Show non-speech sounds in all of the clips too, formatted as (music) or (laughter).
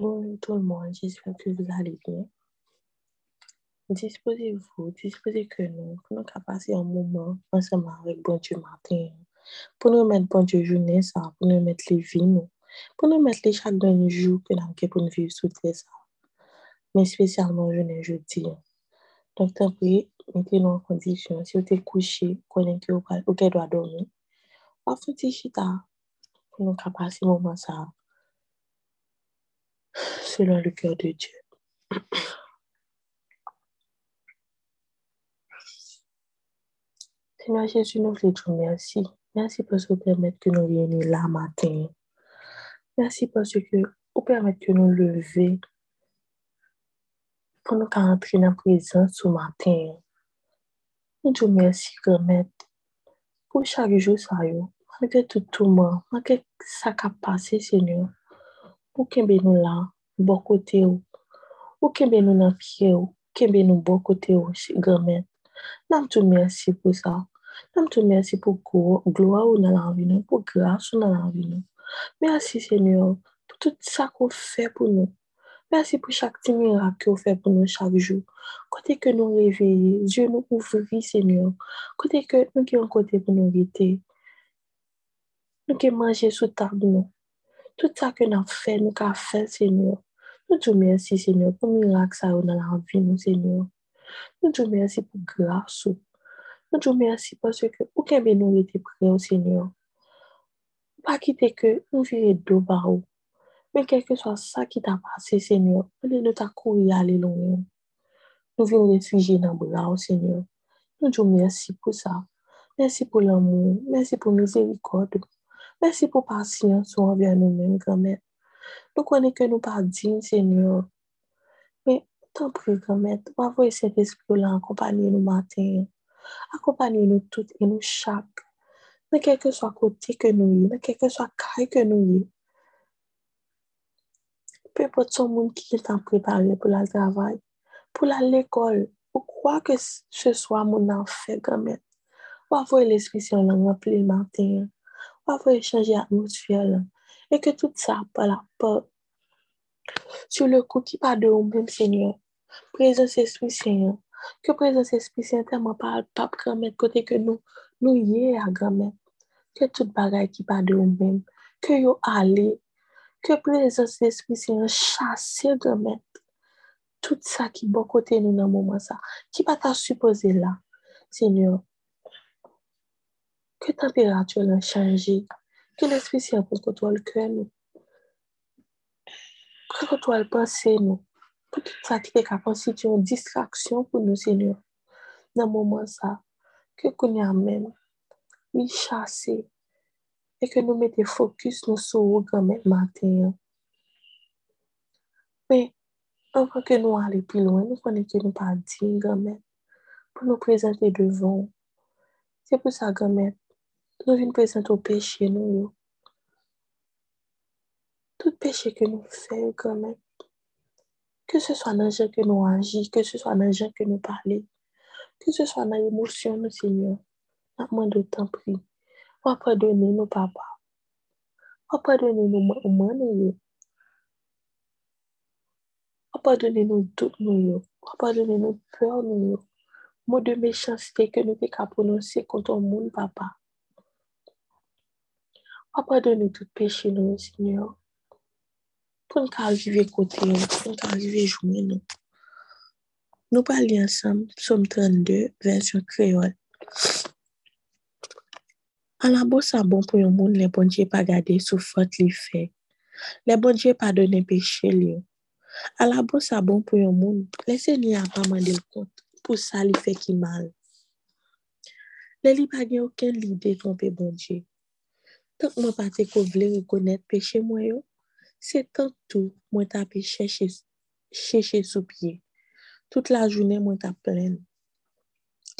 Bonjour tout le monde, j'espère que vous allez bien. Disposez-vous, disposez que nous, pour nous passer un moment ensemble avec bon Dieu matin, pour nous mettre bon Dieu journée, ça, pour nous mettre les vies, nous, pour nous mettre les chaque dernier jour que nous avons pour nous vivre sous ça, mais spécialement journée jeudi. Donc, tant pis, mettez-nous en condition, si vous êtes couché, que vous doit dormir, on faire chita. Pour nous passer un moment ça, selon le cœur de Dieu. Seigneur Jésus, nous voulons dire merci. Merci parce que vous permettez que nous venions là matin. Merci parce que vous permettez que nous lever pour nous entrer dans la présence ce matin. Nous disons merci, grand pour chaque jour, ça. Malgré tout tourment, malgré ça qui a passé, Seigneur, pour que nous là, bon côté ou, pour que nous dans pied ou, que nous bon côté ou, grand-mère. Nous te merci pour ça. Nous te merci pour gloire ou dans la vie, nous, pour grâce ou dans la vie. nous. Merci Seigneur pour tout ça qu'on fait pour nous. Merci pour chaque petit miracle que vous faites pour nous chaque jour. Côté que nous réveillons, Dieu nous ouvre, Seigneur. Côté que nous un côté pour nous éviter. Nous avons mangé sous table. Tout ça que nous fait, nous avons fait, Seigneur. Nous te merci, Seigneur, pour le miracle ça dans la vie, Seigneur. Nous te merci pour grâce. Nous te merci parce que aucun bien nous était prêt, Seigneur. Pas quitter que nous virions deux barreaux. Mais quel que soit ça qui t'a passé, Seigneur, nous t'a couru aller loin. Nous venons réfugier dans le bras, Seigneur. Nous te merci pour ça. Merci pour l'amour. Merci pour miséricorde. Merci pour patience envers nous-mêmes, grand-mère. Nous connaissons que nous pas dignes, Seigneur? Mais tant pis, grand-mère, va voir cet esprit-là accompagner nous matin. Accompagner nous toutes et nous chaque. Dans quel que soit côté que nous y, dans quel que soit caille que nous y. Peu importe son monde qui est en préparé pour le travail, pour l'école, ou quoi que ce soit mon enfant, grand-mère. Va voir l'esprit si on l'a rempli le matin. Va voir changer l'atmosphère. Et que tout ça, par la peur, sur le coup qui part de vous-même, Seigneur. Présence Esprit Seigneur. Que présence Esprit Seigneur tellement pas pas grand-mère côté que nous nous y est à grand-mère. Que toute bagaille qui part de vous-même. Que yo allez. Que présence Esprit Seigneur chasse grand-mère. Tout ça qui bon côté nous dans le moment ça. Qui pas t'a supposé là. Seigneur? Que température a changé. Que l'Esprit Saint pour contrôler le cœur nous? Pour contrôler le pensée nous? Pour tout ça qui est constitué une distraction pour nous, Seigneur. Dans le moment ça, que nous y même, nous chasser et que nous mettons focus nous sur grand matin. Mais, avant que nous allions plus loin, nous connaissons que nous pas dignes, grand-mère, pour nous présenter devant. C'est pour ça, grand-mère, nous venons présenter au péché, nous. yo. Tout péché que nous faisons, grand-mère, que ce soit dans le genre que nous agissons, que ce soit dans le genre que nous parlons, que ce soit dans l'émotion, nous, Seigneur, à moins de temps pris. On va pardonner nos papas. On va pardonner nos mamans, nous. yo. Yo. Yo. Mots de méchanceté que nous avons prononcé contre le monde, papa. Apadon nou tout peche nou, Seigneur. Pon ka arrive kote nou, pon ka arrive jounen nou. Nou pali ansam, Psom 32, versyon kreol. An la bo sa bon pou yon moun, le bonje pa gade sou fote li fe. Le bonje pa donen peche li yo. An la bo sa bon pou yon moun, lese ni apaman del kont, pou sa li fe ki mal. Le li pa gen oken li de konpe bonje. Tank mwen pati ko vle rekonet peche mwen yo, se tank tou mwen tape chèche, chèche sou pye. Tout la jounen mwen tape plen.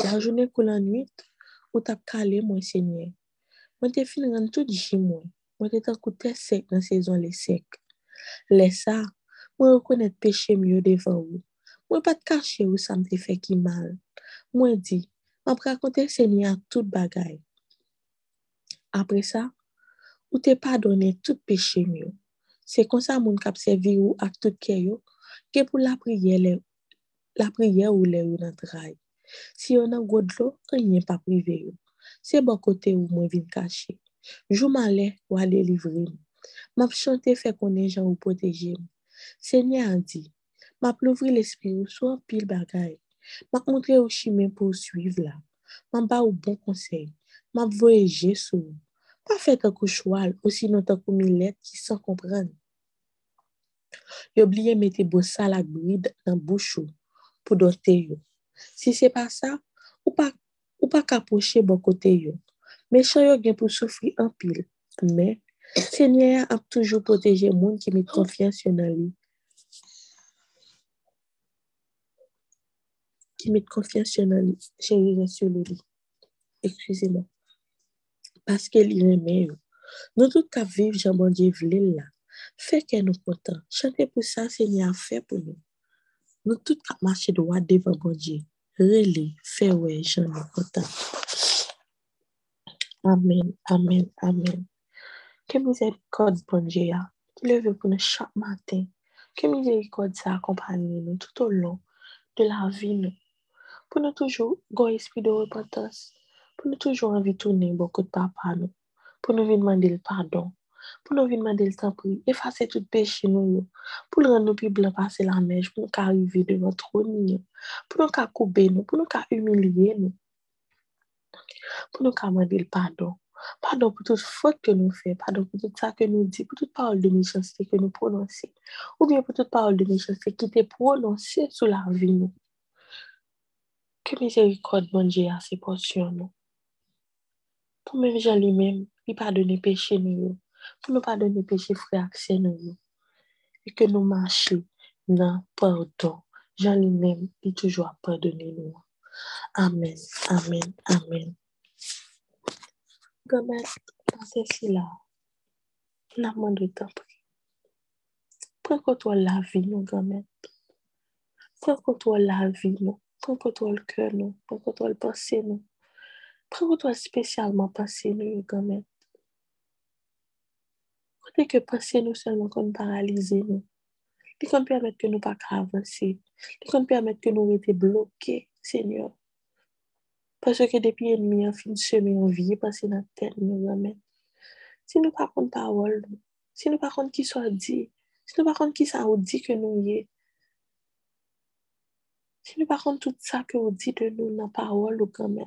La jounen kou lan nwit, ou tape kale mwen se nye. Mwen te fin ran tout jim mwen, mwen te tank ou te sek nan sezon le sek. Le sa, mwen rekonet peche myo devan ou. Mwen pat kache ou sa mte fe ki mal. Mwen di, mwen prakonte se nye a tout bagay. Apre sa, ou te pardonner tout péché mieux. Se kon sa moun kap sevi ou ak tout kè yo, ke pou la priye ou le ou nan dray. Si yo nan god lo, an yen pa prive yo. Se bon kote ou mwen vin kache. Jouman le, wale livre m. Map chante fe konen jan ou poteje m. Se nye an di, map louvri l'espri ou sou an pil bagay. Map montre ou chime pou suiv la. Map ba ou bon konsey. Map voyeje sou. Pa fe takou chwal ou sinon takou milet ki san kompran. Yo bliye mette bo salak bride nan bouchou pou dote yo. Si se pa sa, ou pa kapoche bo kote yo. Me chan yo gen pou soufri an pil. Me, se nye ap toujou poteje moun ki mit konfiansyon nan li. Ki mit konfiansyon nan li. Che. Ekwize mo. Paske li reme yo. Nou tout ka viv jambon diye vle la. Fèkè nou kontan. Chante pou sa se nye a fè pou nou. Nou tout ka mache do wade devan bon diye. Rele, fè wè, jan nou kontan. Amen, amen, amen. Ke mizè rekod bon diye ya. Leve pou nou chak maten. Ke mizè rekod sa akompanyen nou tout ou lon de la vi nou. Pou nou toujou go espri de repatas. Pou nou toujou anvi tounen bokot papa nou. Pou nou vi dmande l pardon. Pou nou vi dmande l tanpoui. Efase tout peche nou yo. Pou l rande nou pi blan pase la nej. Pou nou ka arrive de nou troni yo. Pou nou ka koube nou. Pou nou ka humiliye nou. Pou nou pardon. Pardon pou tout fote ke nou fe. Pardon pou tout sa ke nou di. Pou tout parol de mechansite ke nou prononse. Ou bien pou tout parol de mechansite ki te prononse sou la vi nou. Ke mizerikot bonje a se porsyon nou. Pou men jan li men, li pardonne peche nou yo. Pou nou pardonne peche fre akse nou yo. E ke nou mache nan pardon. Jan li men, li toujwa pardonne nou. Amen, amen, amen. Gomen, panse si la. La man de tan pri. Pren koto la vi nou, gomen. Pren koto la vi nou. Pren koto l ke nou. Pren koto l panse nou. Pren koto l spesyalman panse nou, gomen. Kote ke panse nou selman kon paralize nou. Li kon permette ke nou pa ka avanse. Li kon permette ke nou ete bloke, senyor. Paswe ke depi enmi an fin seme an viye pase nan ten nou, gomen. Si nou pa kon parol nou. Si nou pa kon ki sa di. Si nou pa kon ki sa ou di ke nou ye. Si nou pa kon tout sa ke ou di de nou nan parol ou gomen.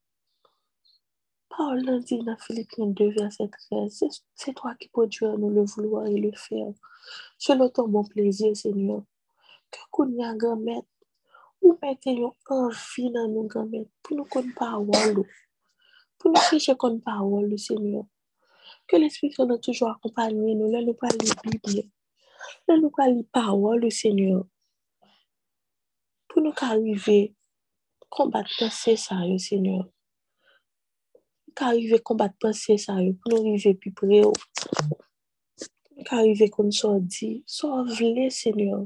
Parol nan di nan Filipien 2 verset 13. Se to a ki pou djou an nou le vouloa e le fè. Se lo ton bon plezir, senyor. Kè koun ya gamet. Ou mette yon anvi nan nou gamet. Pou nou kon parol ou. Pou nou fiche kon parol ou, senyor. Ke l'esprit kon nan toujou akompanyen nou. Lè nou pa li Biblie. Lè nou pa li parol ou, senyor. Pou nou ka arrive kombat pense sa yo, senyor. Ka arrive kombat pense sa yo pou nou rive pi pre yo. Ka arrive kon so di, so vle, senyor.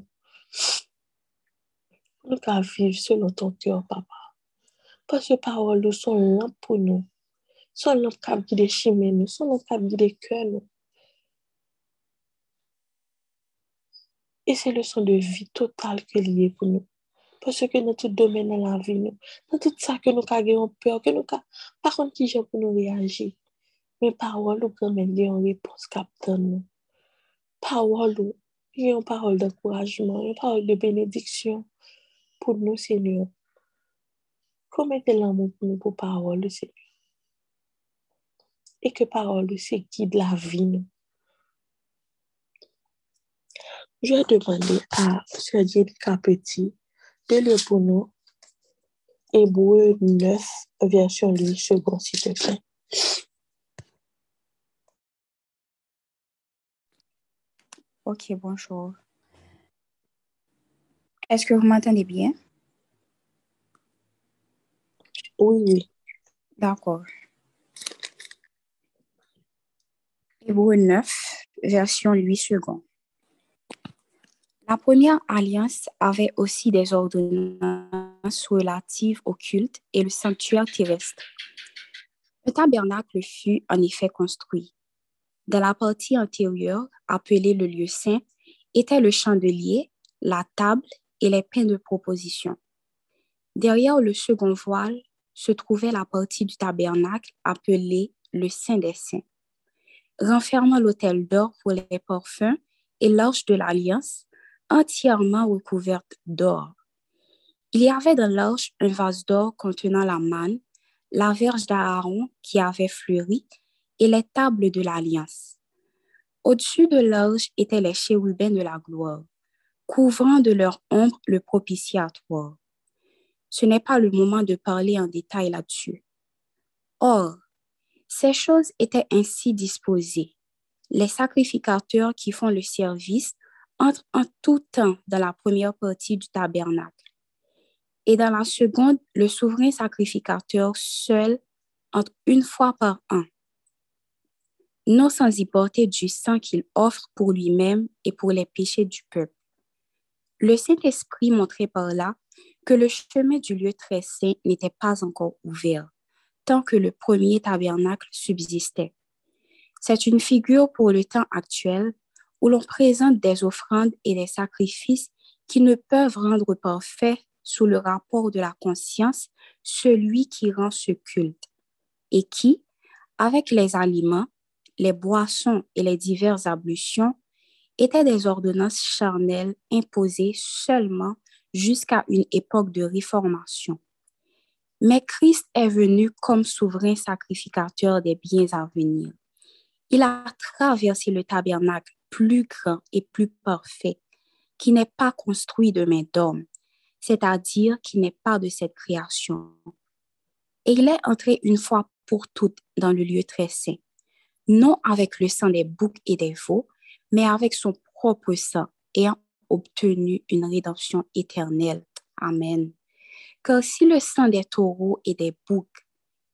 Nou ka vive selon ton kyo, papa. Pas yo parol yo son lamp pou nou. Son lamp kab gide chime nou. Son lamp kab gide kwe nou. E se le son de vi total ke liye pou nou. Paswe ke nan tout domen nan la vi nou. Nan tout sa ke nou ka geyon peyo. Ke nou ka, pa kon ki jen pou nou reagi. Men parol ou kremen geyon repons kapten nou. Parol ou, geyon parol de kourajman. Geyon parol de benediksyon. Pou nou, senyor. Komete l'amou pou nou pou parol ou, senyor. E ke parol ou se guide la vi nou. Je demande a Sr. Djedika Petit de lè pou nou Hébreu 9 version lui second s'il te plaît. Ok, bonjour. Est-ce que vous m'entendez bien? Oui, oui. D'accord. Hébreu 9, version 8 secondes. La première alliance avait aussi des ordonnances relatives au culte et le sanctuaire terrestre. Le tabernacle fut en effet construit. Dans la partie antérieure, appelée le lieu saint, était le chandelier, la table et les pains de proposition. Derrière le second voile se trouvait la partie du tabernacle appelée le Saint des Saints, renfermant l'autel d'or pour les parfums et l'arche de l'alliance entièrement recouverte d'or. Il y avait dans l'arche un vase d'or contenant la manne, la verge d'Aaron qui avait fleuri et les tables de l'alliance. Au-dessus de l'arche étaient les chérubins de la gloire, couvrant de leur ombre le propitiatoire. Ce n'est pas le moment de parler en détail là-dessus. Or, ces choses étaient ainsi disposées. Les sacrificateurs qui font le service entrent en tout temps dans la première partie du tabernacle. Et dans la seconde, le souverain sacrificateur seul entre une fois par an, non sans y porter du sang qu'il offre pour lui-même et pour les péchés du peuple. Le Saint-Esprit montrait par là que le chemin du lieu très saint n'était pas encore ouvert, tant que le premier tabernacle subsistait. C'est une figure pour le temps actuel où l'on présente des offrandes et des sacrifices qui ne peuvent rendre parfait sous le rapport de la conscience celui qui rend ce culte et qui, avec les aliments, les boissons et les diverses ablutions, étaient des ordonnances charnelles imposées seulement jusqu'à une époque de réformation. Mais Christ est venu comme souverain sacrificateur des biens à venir. Il a traversé le tabernacle plus grand et plus parfait, qui n'est pas construit de main d'homme, c'est-à-dire qui n'est pas de cette création. Et il est entré une fois pour toutes dans le lieu très saint, non avec le sang des boucs et des veaux, mais avec son propre sang, ayant obtenu une rédemption éternelle. Amen. Car si le sang des taureaux et des boucs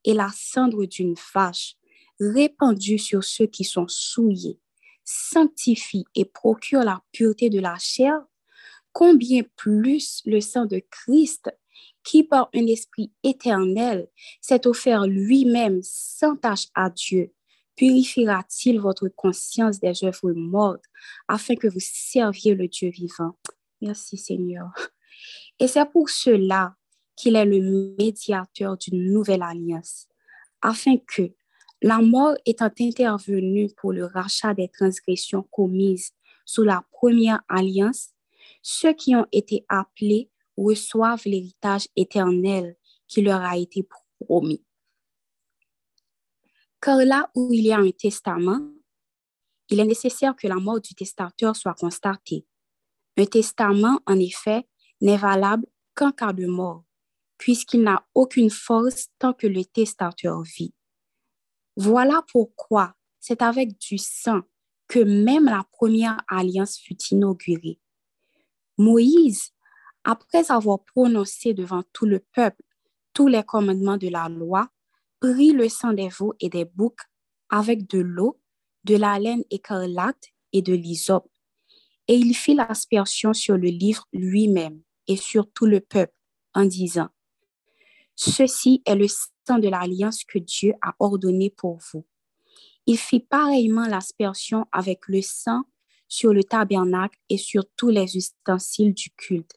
et la cendre d'une vache répandue sur ceux qui sont souillés sanctifie et procure la pureté de la chair, combien plus le sang de Christ, qui par un esprit éternel s'est offert lui-même sans tâche à Dieu, purifiera-t-il votre conscience des œuvres mortes afin que vous serviez le Dieu vivant? Merci Seigneur. Et c'est pour cela qu'il est le médiateur d'une nouvelle alliance, afin que, la mort étant intervenue pour le rachat des transgressions commises sous la première alliance, ceux qui ont été appelés reçoivent l'héritage éternel qui leur a été promis. Car là où il y a un testament, il est nécessaire que la mort du testateur soit constatée. Un testament, en effet, n'est valable qu'en cas de mort, puisqu'il n'a aucune force tant que le testateur vit. Voilà pourquoi c'est avec du sang que même la première alliance fut inaugurée. Moïse, après avoir prononcé devant tout le peuple tous les commandements de la loi, prit le sang des veaux et des boucs avec de l'eau, de la laine écarlate et de l'hysope, et il fit l'aspersion sur le livre lui-même et sur tout le peuple en disant, Ceci est le sang de l'alliance que Dieu a ordonné pour vous. Il fit pareillement l'aspersion avec le sang sur le tabernacle et sur tous les ustensiles du culte.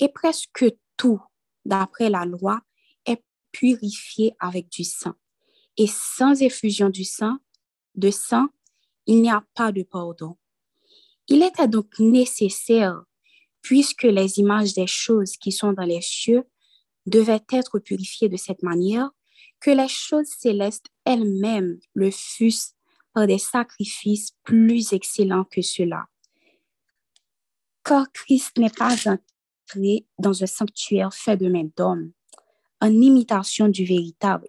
Et presque tout, d'après la loi, est purifié avec du sang. Et sans effusion du sang, de sang, il n'y a pas de pardon. Il était donc nécessaire, puisque les images des choses qui sont dans les cieux devaient être purifiées de cette manière, que les choses célestes elles-mêmes le fussent par des sacrifices plus excellents que ceux-là. Car Christ n'est pas entré dans un sanctuaire fait de main d'homme, en imitation du véritable,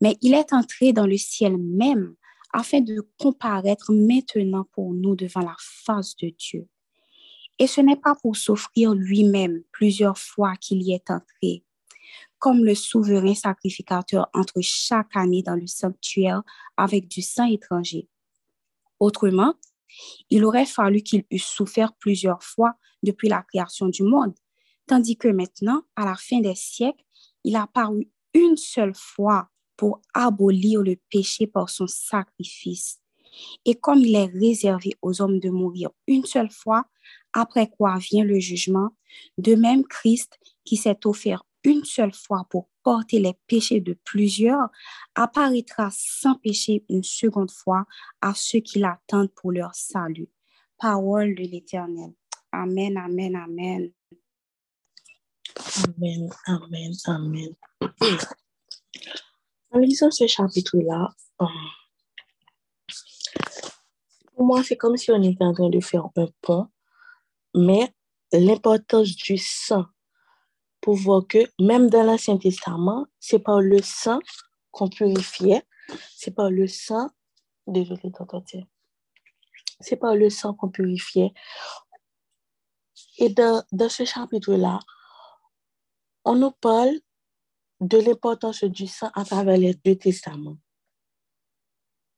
mais il est entré dans le ciel même afin de comparaître maintenant pour nous devant la face de Dieu. Et ce n'est pas pour s'offrir lui-même plusieurs fois qu'il y est entré, comme le souverain sacrificateur entre chaque année dans le sanctuaire avec du sang étranger. Autrement, il aurait fallu qu'il eût souffert plusieurs fois depuis la création du monde, tandis que maintenant, à la fin des siècles, il a paru une seule fois pour abolir le péché par son sacrifice. Et comme il est réservé aux hommes de mourir une seule fois, après quoi vient le jugement, de même Christ, qui s'est offert une seule fois pour porter les péchés de plusieurs, apparaîtra sans péché une seconde fois à ceux qui l'attendent pour leur salut. Parole de l'Éternel. Amen, amen, amen. Amen, amen, amen. En lisant ce chapitre-là, euh, pour moi, c'est comme si on était en train de faire un pont, mais l'importance du sang pour voir que même dans l'Ancien Testament, c'est par le sang qu'on purifiait, c'est par le sang, désolé, c'est par le sang qu'on purifiait. Et dans, dans ce chapitre-là, on nous parle de l'importance du sang à travers les deux testaments.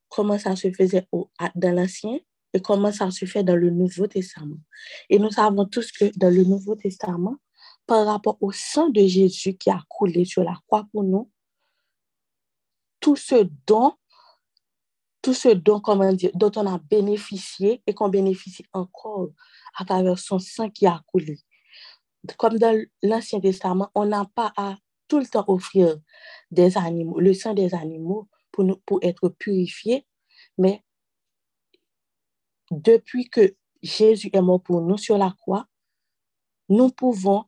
Comment ça se faisait au, dans l'Ancien et comment ça se fait dans le Nouveau Testament. Et nous savons tous que dans le Nouveau Testament, par rapport au sang de Jésus qui a coulé sur la croix pour nous, tout ce don, tout ce don, comment dire, dont on a bénéficié et qu'on bénéficie encore à travers son sang qui a coulé. Comme dans l'Ancien Testament, on n'a pas à tout le temps offrir des animaux, le sang des animaux pour, nous, pour être purifiés, mais depuis que Jésus est mort pour nous sur la croix, nous pouvons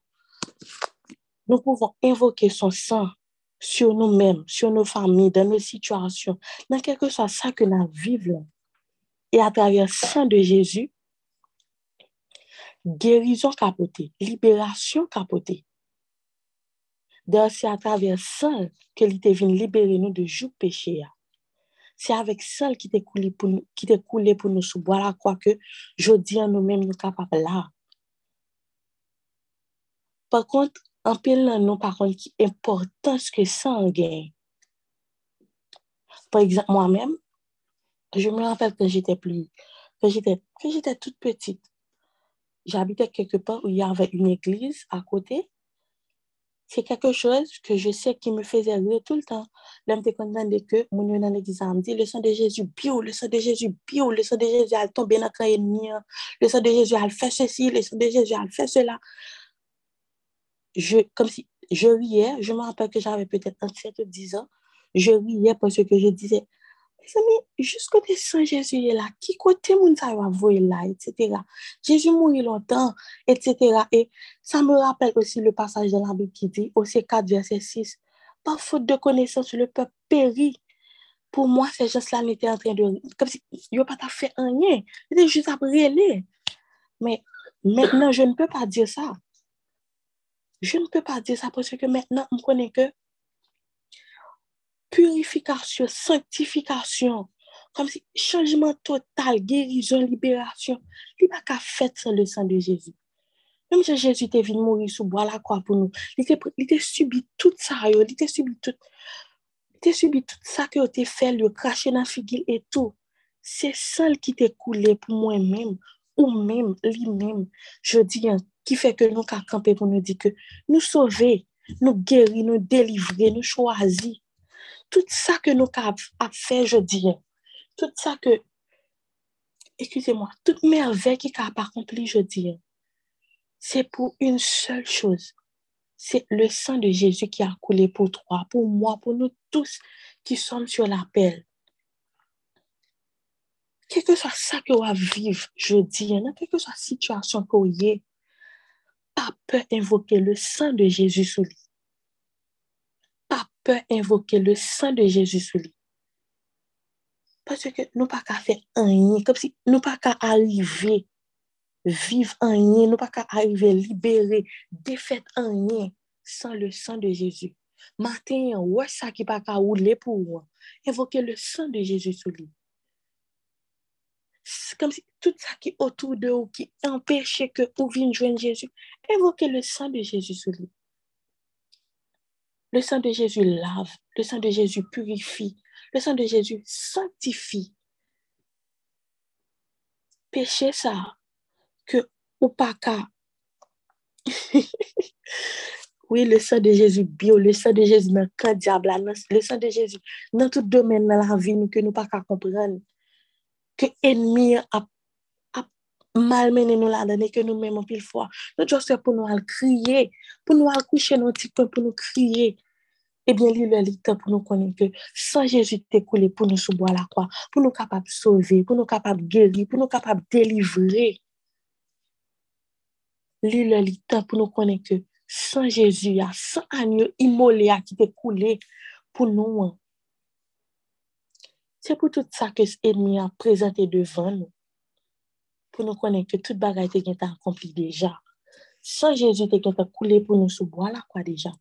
nous pouvons invoquer son sang sur nous-mêmes, sur nos familles, dans nos situations, dans quelque soit ça que nous vivons. Et à travers le sang de Jésus, guérison capotée, libération capotée. D'ailleurs, c'est à travers ça que l'ité vient libérer nous de joug péché. C'est avec ça qui t'est coulé pour nous, qui coulé pour nous sous que je dis à nous-mêmes nous capables là. Par contre, en pile nan par contre qui important ce que ça en gagne. Par exemple, moi-même, je me rappelle quand j'étais plus, quand j'étais, quand j'étais toute petite, j'habitais quelque part où il y avait une église à côté. C'est quelque chose que je sais qui me faisait rire tout le temps. L'homme te de que mon dans l'église me dit le sang de Jésus bio, le sang de Jésus bio, le sang de Jésus a tombé dans le ennemi, le sang de Jésus a fait ceci, le sang de Jésus a fait cela je, comme si je riais, je me rappelle que j'avais peut-être 7 ou 10 ans, je riais parce que je disais, mes amis, jusqu'au Saint Jésus est là, qui côté moun ça va voir là, etc. Jésus mourit longtemps, etc. Et ça me rappelle aussi le passage de la Bible qui dit, au C4, verset 6, par faute de connaissance, le peuple périt. Pour moi, ces gens-là n'étaient en train de... Comme si ils n'ont pas fait rien. Ils étaient juste à brûler. Mais maintenant, je ne peux pas dire ça. Je ne peux pas dire ça parce que maintenant, on connaît que purification, sanctification, comme si changement total, guérison, libération, il n'y a pas fait sans le sang de Jésus. Même si Jésus était venu mourir sous bois la croix pour nous, il était subi tout ça, il était subi tout, il subi tout ça que tu fait, le cracher dans la figure et tout. C'est ça qui t'est coulé pour moi-même, ou même lui-même. Je dis, qui fait que nous campé pour nous dire que nous sauver, nous guérir, nous délivrer, nous choisir. Tout ça que nous avons fait, je dis, tout ça que, excusez-moi, toute merveille qui a accompli, je dis, c'est pour une seule chose. C'est le sang de Jésus qui a coulé pour toi, pour moi, pour nous tous qui sommes sur l'appel. Quel que soit ça que vous vivre, je dis, quelle que soit la situation que vous avez, pas peur invoquer le sang de Jésus sous lui. Pas peur invoquer le sang de Jésus sous lui. Parce que nous pas qu'à faire rien, comme si nous pas qu'à arriver, vivre en rien, nous pas qu'à arriver libérer, défaire en rien sans le sang de Jésus. Matin, ouais, ça qui pas qu'à rouler pour. Invoquer le sang de Jésus sous lui comme si tout ça qui est autour de vous, qui empêchait que vous veniez joindre Jésus, évoquez le sang de Jésus sur lui. Le sang de Jésus lave, le sang de Jésus purifie, le sang de Jésus sanctifie. Péché ça, que ou pas (laughs) oui, le sang de Jésus bio, le sang de Jésus dans le diable, le sang de Jésus dans tout domaine de la vie nous, que nous pas qu'à comprendre. Que ennemi a malmené nous là dedans que nous même en pile fois. Nous juste pour nous crier, pour nous coucher nos petits pour nous crier. Eh bien, lui, le temps pour nous connaître que sans Jésus t'est coulé pour nous sous bois la croix, pour nous capables de sauver, pour nous capables de guérir, pour nous capables de délivrer. Lui, le temps pour nous connaître que sans Jésus, il y a 100 agneaux immolés qui t'est coulé C'est pour tout ça que l'ennemi a présenté devant nous. Pour nous connaître que toute bagaille est accomplie déjà. Sans Jésus, t'es coulé pour nous sous bois croix déjà.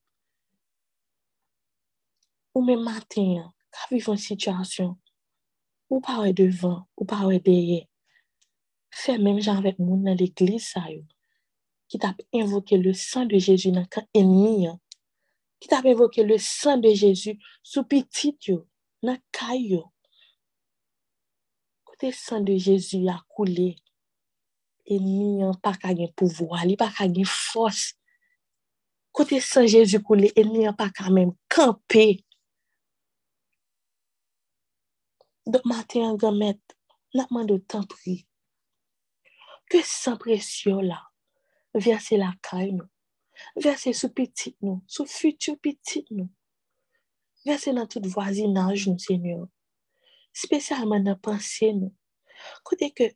Ou men maten, ka viv an situasyon, ou pa wè devan, ou pa wè deye, fè menm jan vek moun nan l'Eglise sa yo, ki tap invoke le san de Jezu nan ka enmi, ki tap invoke le san de Jezu sou pitit yo, nan kay yo. kote san de Jezu ya koule, eni an pa kagen pouvoa, li pa kagen fos. Kote san Jezu koule, eni an pa kamen kampe. Dok maten an gamet, napman do tan pri. Ke san presyon la, verse la kay nou, verse sou pitit nou, sou futu pitit nou, verse nan tout vwazinaj nou, Senyor. Spesyalman nan panse nou. Kote ke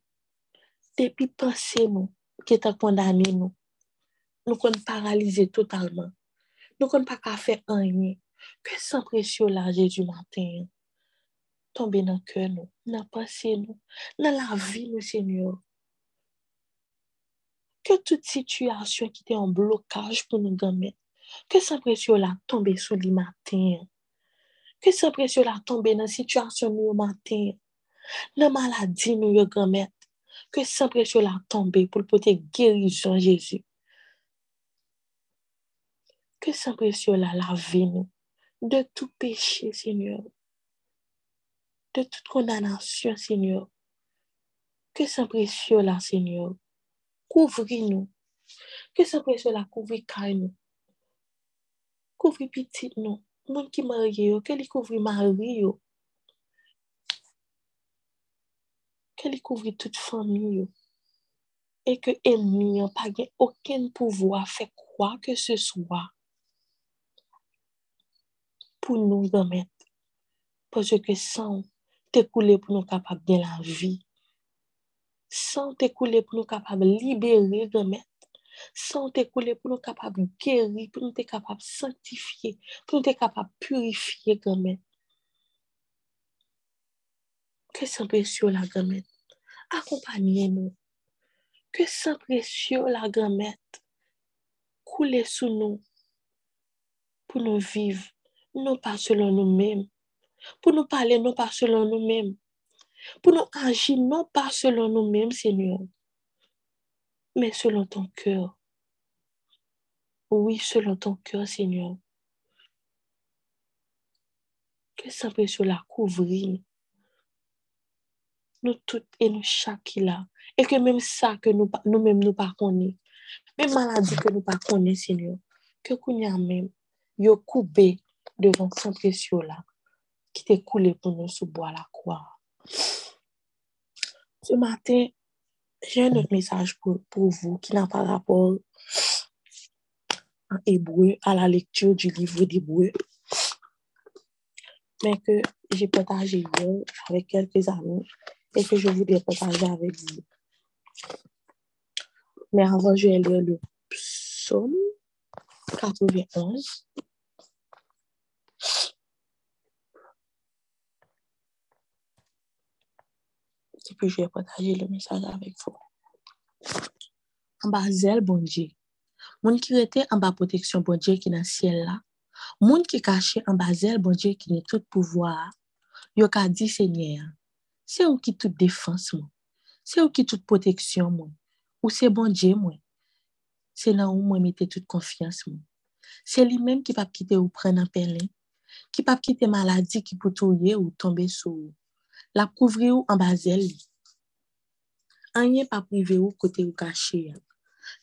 depi panse nou, ke ta kondane nou, nou kon paralize totalman. Nou kon pa ka fe anye. Ke san presyo la, jeju maten yon. tomber dans le cœur, nous, dans la pensée, nous, dans la vie, nous, Seigneur. Que toute situation qui était en blocage pour nous gagner, que cette pression-là tombe Que cette pression-là tombe dans la situation nous matin. Dans la maladie nous gagner. Que cette pression-là tombe pour le guérison Jésus. Que cette pression-là lave nous de tout péché, Seigneur de toute condamnation, Seigneur. Que ce précieux-là, Seigneur, couvre-nous. Que ce précieux-là couvre nous. Couvre petit nous. Moun qui marie, que lui couvre mari, que lui couvre toute famille. Et que ennemi n'a pas aucun pouvoir faire quoi que ce soit pour nous remettre. Parce que sans t'écouler pour nous capables de la vie. Sans t'écouler pour nous capables de libérer, remettre. Sans t'écouler pour nous capables de guérir, pour nous être capables de sanctifier, pour nous être capables de purifier, remettre. Que sans précieux la grand Accompagnez-nous. Que sans précieux la grand couler sous nous pour nous vivre, non pas selon nous-mêmes, pour nous parler non pas selon nous-mêmes, pour nous agir non pas selon nous-mêmes, Seigneur, mais selon ton cœur. Oui, selon ton cœur, Seigneur. Que ça sur la couvrir. Nous toutes et nous chaque là. Et que même ça que nous, nous-mêmes nous pas connaissons. Même maladie que nous pas connaissons, Seigneur. Que nous même, yo coupé devant son précieux là qui t'est coulé pour nous sous bois la croix. Ce matin, j'ai un autre message pour, pour vous qui n'a pas rapport à la lecture du livre d'hébreu, mais que j'ai partagé hier avec quelques amis et que je voudrais partager avec vous. Mais avant, je vais lire le psaume 91. Puis je vais partager le message avec vous. En bas zèle, bon Dieu. Moun qui était en bas protection, bon Dieu, qui est dans le ciel là. Moun qui caché en bas zèle, bon Dieu, qui est tout pouvoir. Yo ka dit, Seigneur, c'est où qui toute défense, moi? C'est où qui toute protection, moi? Ou c'est bon Dieu, moi? C'est là où moi mettez toute confiance, moi. Li men ki pap kite ou pren apelen, ki pap kite maladi ki pou touye ou tombe sou. la kouvri ou an bazel li. Anye pa prive ou kote ou kache ya.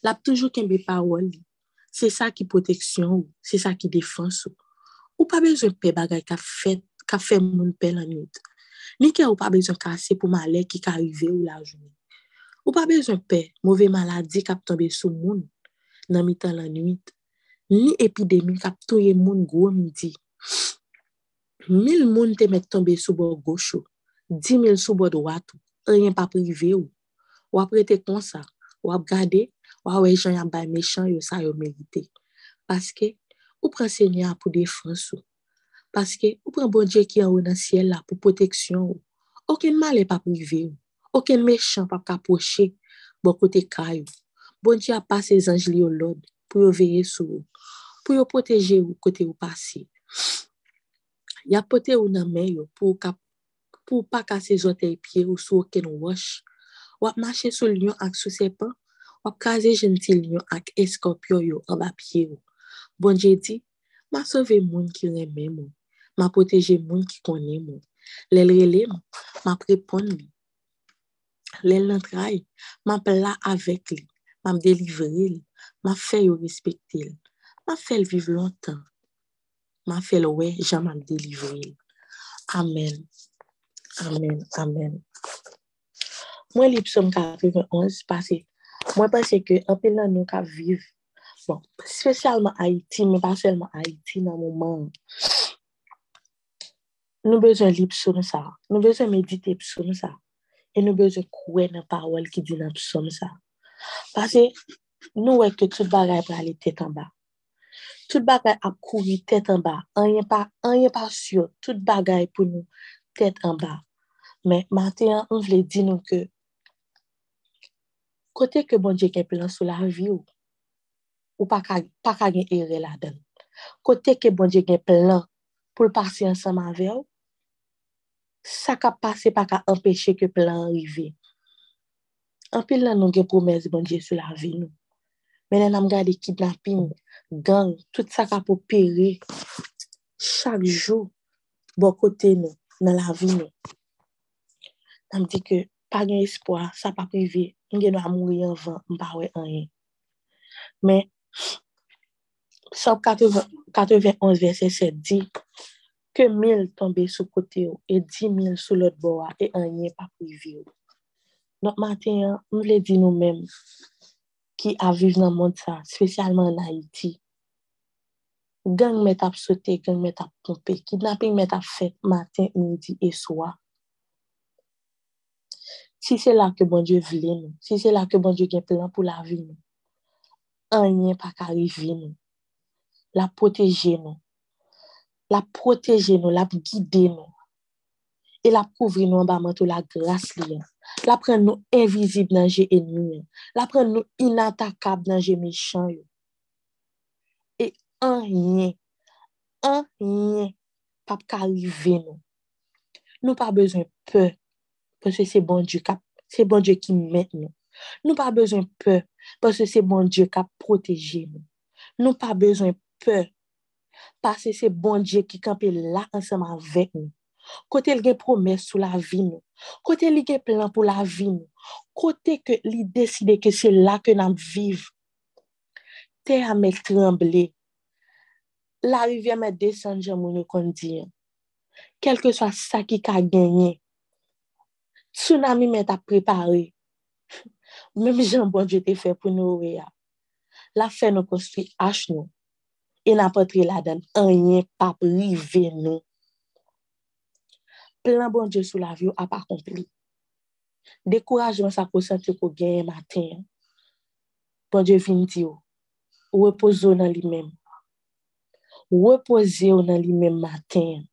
La toujou kenbe parol li. Se sa ki proteksyon ou, se sa ki defans ou. Ou pa bezon pe bagay ka fe, ka fe moun pe lan yot. Ni ke ou pa bezon kase pou male ki ka rive ou la jouni. Ou pa bezon pe, mouve maladi kap tombe sou moun nan mitan lan yot. Ni epidemi kap touye moun gwo midi. Mil moun te met tombe sou bo gosho. Di mil sou bo dwato. Anyen pa prive ou. Ou ap rete konsa. Ou ap gade. Ou awe jan yon bay mechan yo sa yo merite. Paske ou pran senya pou defansou. Paske ou pran bon dje ki an ou nan siel la pou proteksyon ou. Oken male pa prive ou. Mechan pa kapoche bo kote kay ou. Bon dje ap pase zanj li yo lod pou yo veye sou ou. pou yo poteje ou kote ou pase. Ya pote ou nan pa kase zote e ou sou ken wosh. Wap mache sou lyon ak sou sepan, wap kaze gentil lyon ak eskopyo yo an ba pie ou. Bonje di, ma sove moun ki reme moun, ma poteje moun ki kone moun. Lel rele moun, ma prepon li. Lel lantray, ma pla avek li, ma mdelivre li, ma fe yo respekte li. Ma fèl vive lontan. Ma fèl wè, jaman delivre. Amen. Amen. Amen. Mwen li psom 91, pase, mwen pase ke apel nan nou ka vive. Bon, spesyalman Haiti, men pa selman Haiti nan mouman. Nou bezon li psom sa. Nou bezon medite psom sa. E nou bezon kwen nan pawel ki di nan psom sa. Pase, nou wè ke tout bagay prale tet an ba. Tout bagay ap kouri tèt an ba. Anye pa syo. Tout bagay pou nou tèt an ba. Men, maten, an an vle di nou ke kote ke bon dje gen plan sou la vi ou, ou pa ka, pa ka gen ere la den. Kote ke bon dje gen plan pou l'pase ansama ve ou, sa ka pase pa ka empeshe ke plan rive. Anpil nan nou gen promese bon dje sou la vi nou. Men Menen am gade kidnapping, gang, tout sa ka pou pere. Chak jou, bo kote nou, nan la vi nou. Nam di ke, pa gen espoa, sa pa prive, ngen nou a mouri anvan, mpa we anye. Men, sop 91 verset 7 di, ke mil tombe sou kote ou, e di mil sou lot bo e anye pa prive ou. Not maten, mle di nou men, ki aviv nan moun sa, spesyalman nan. Gang met ap gang met ap kidnapping met ap fet, midi, e swa. Si se la ke bon Diyo vle nou, si se la ke bon Diyo gen plan pou la vi nou, anyen pa ka revi nou, la proteje nou, la proteje nou, la guide nou, e la kouvri nou an ba mantou la gras li an. La pren nou invizib nan je enmi an. La pren nou inatakab nan je mechan yo. E an yen, an yen, pap ka rive nou. Nou pa bezon pe, Pwese se bon Diyo kap, se bon Diyo ki met nou. Nou pa bezon pe, pwese se bon Diyo kap proteje nou. Nou pa bezon pe, pwese se bon Diyo ki kampe la ansama vek nou. Kote li gen promes sou la vi nou. Kote li gen plan pou la vi nou. Kote ke li deside ke se la ke nam viv. Te a me tremble. La rivye me desen jen moun yo kon diyan. Kelke swa sa ki ka genye. Tsunami men ta prepare. (laughs) Mem jan bon je te fe pou nou we ya. La fe nou konstri ash nou. E nan potri la den, anyen pa prive nou. Plan bon Dje sou la vi ou ap akompli. Dekourajman sa konsent ko genye maten. Bon Dje vin di yo. Wepozo nan li men. Wepoze yo nan li men maten.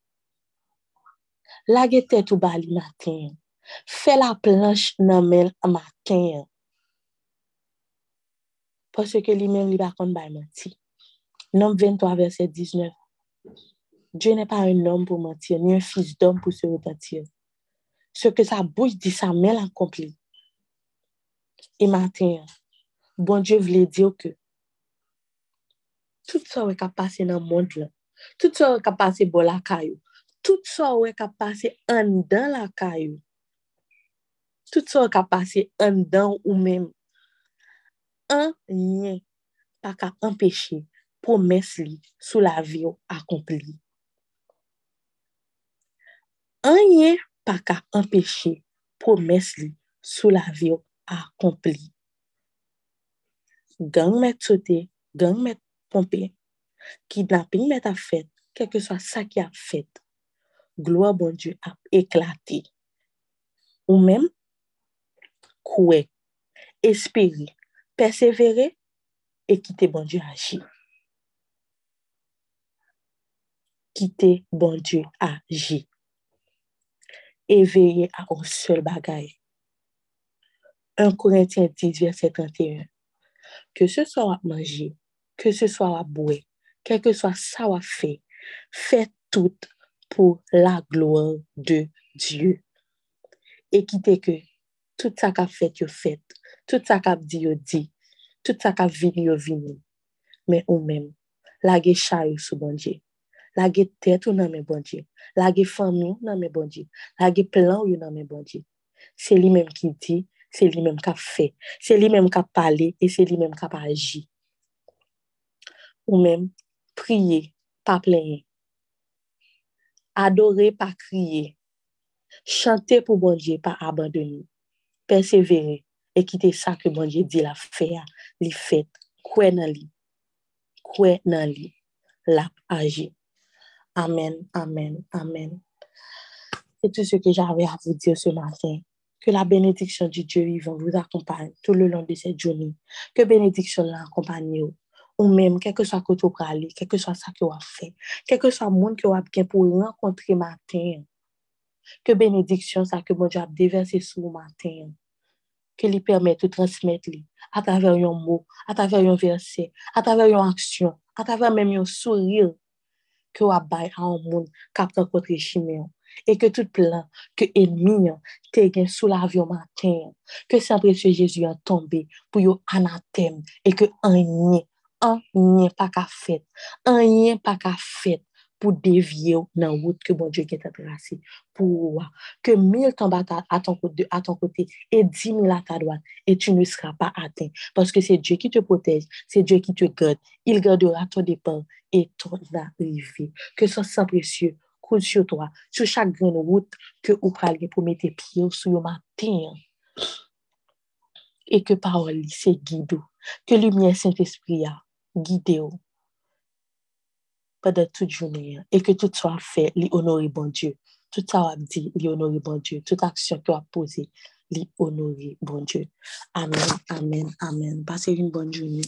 Lage tet ou ba li maten. Fè la planche nan men maten. Pwese ke li men li bakon bay manti. Nom 23 verset 19. Dieu n'est pas un homme pour mentir, ni un fils d'homme pour se repentir. Ce que sa bouche dit, sa main l'accomplit. Et matin, bon Dieu voulait dire que tout sa wè ka pase nan mond là. tout sa wè ka pase bo la caillou, tout sa wè ka pase an dan la caillou, tout sa ka pase an dan ou men. An nye pa ka empeshe promes li sou la vi yo akompli. An nye pa ka empeshe promes li sou la vi yo akompli. Gang met sote, gang met pompe, kidnapping met a fet, keke so sa ki a fet, gloa bon Diyo ap eklate. Ou menm, kouè, espere, persevere, e kite bon Dieu aji. Kite bon Dieu aji. E veye a ou sol bagay. 1 Korintien 10, verset 31. Ke se so wap manje, ke se so wap bwe, ke ke so sa wap fe, fe tout pou la gloan de Diyo. E kite ke, tout sa ka fet yo fet, tout sa ka di yo di, tout sa ka vini yo vini. Men ou men, lage chay ou sou bonje, lage tet ou nan men bonje, lage fami ou nan men bonje, lage plan ou nan men bonje. Se li men ki di, se li menm ka fe, se li menm ka pale, e se li menm ka pa aji. Ou menm, priye, pa plenye. Adore, pa kriye. Chante pou bonje, pa abandoni. Persevere, e kite sa ke bonje di la fe, li fet, kwen nan li. Kwen nan li, la aji. Amen, amen, amen. E tout se ke jave a vou dire se maten. Que la bénédiction du Dieu vivant vous accompagne tout le long de cette journée. Que bénédiction l'accompagne ou même, quel que soit côté pour aller, quel que soit ça que vous avez fait, quel que soit le monde que vous avez pour rencontrer matin. Que bénédiction ça que mon Dieu a déversé sur matin. Que lui permette de transmettre à travers un mot, à travers un verset, à travers une action, à travers même un sourire que vous avez à un monde qui a rencontré chimère. E ke tout plan, ke enmi te gen sou la vyo maten, ke Saint-Brieuc Jésus a tombe pou yo anatem, e ke anye, anye pa ka fet, anye pa ka fet pou devye ou nan wout ke bon Dieu gen te trase pou wwa. Ke mil tombe a ton kote, e di mil a ta doan, e tu ne sra pa aten, paske se Dieu ki te potej, se Dieu ki te gade, il gadera ton depan, e ton va rive. Ke son Saint-Brieuc sur toi, sur chaque grande route que vous prenez pour mettre pied sur le matin. Et que parole, c'est guide. Que lumière Saint-Esprit a guidé pendant toute journée. Et que tout soit fait, l'honorer bon Dieu. Tout ça a dit, l'honorer bon Dieu. Toute action que a posée, l'honorer bon Dieu. Amen, amen, amen. Passez une bonne journée.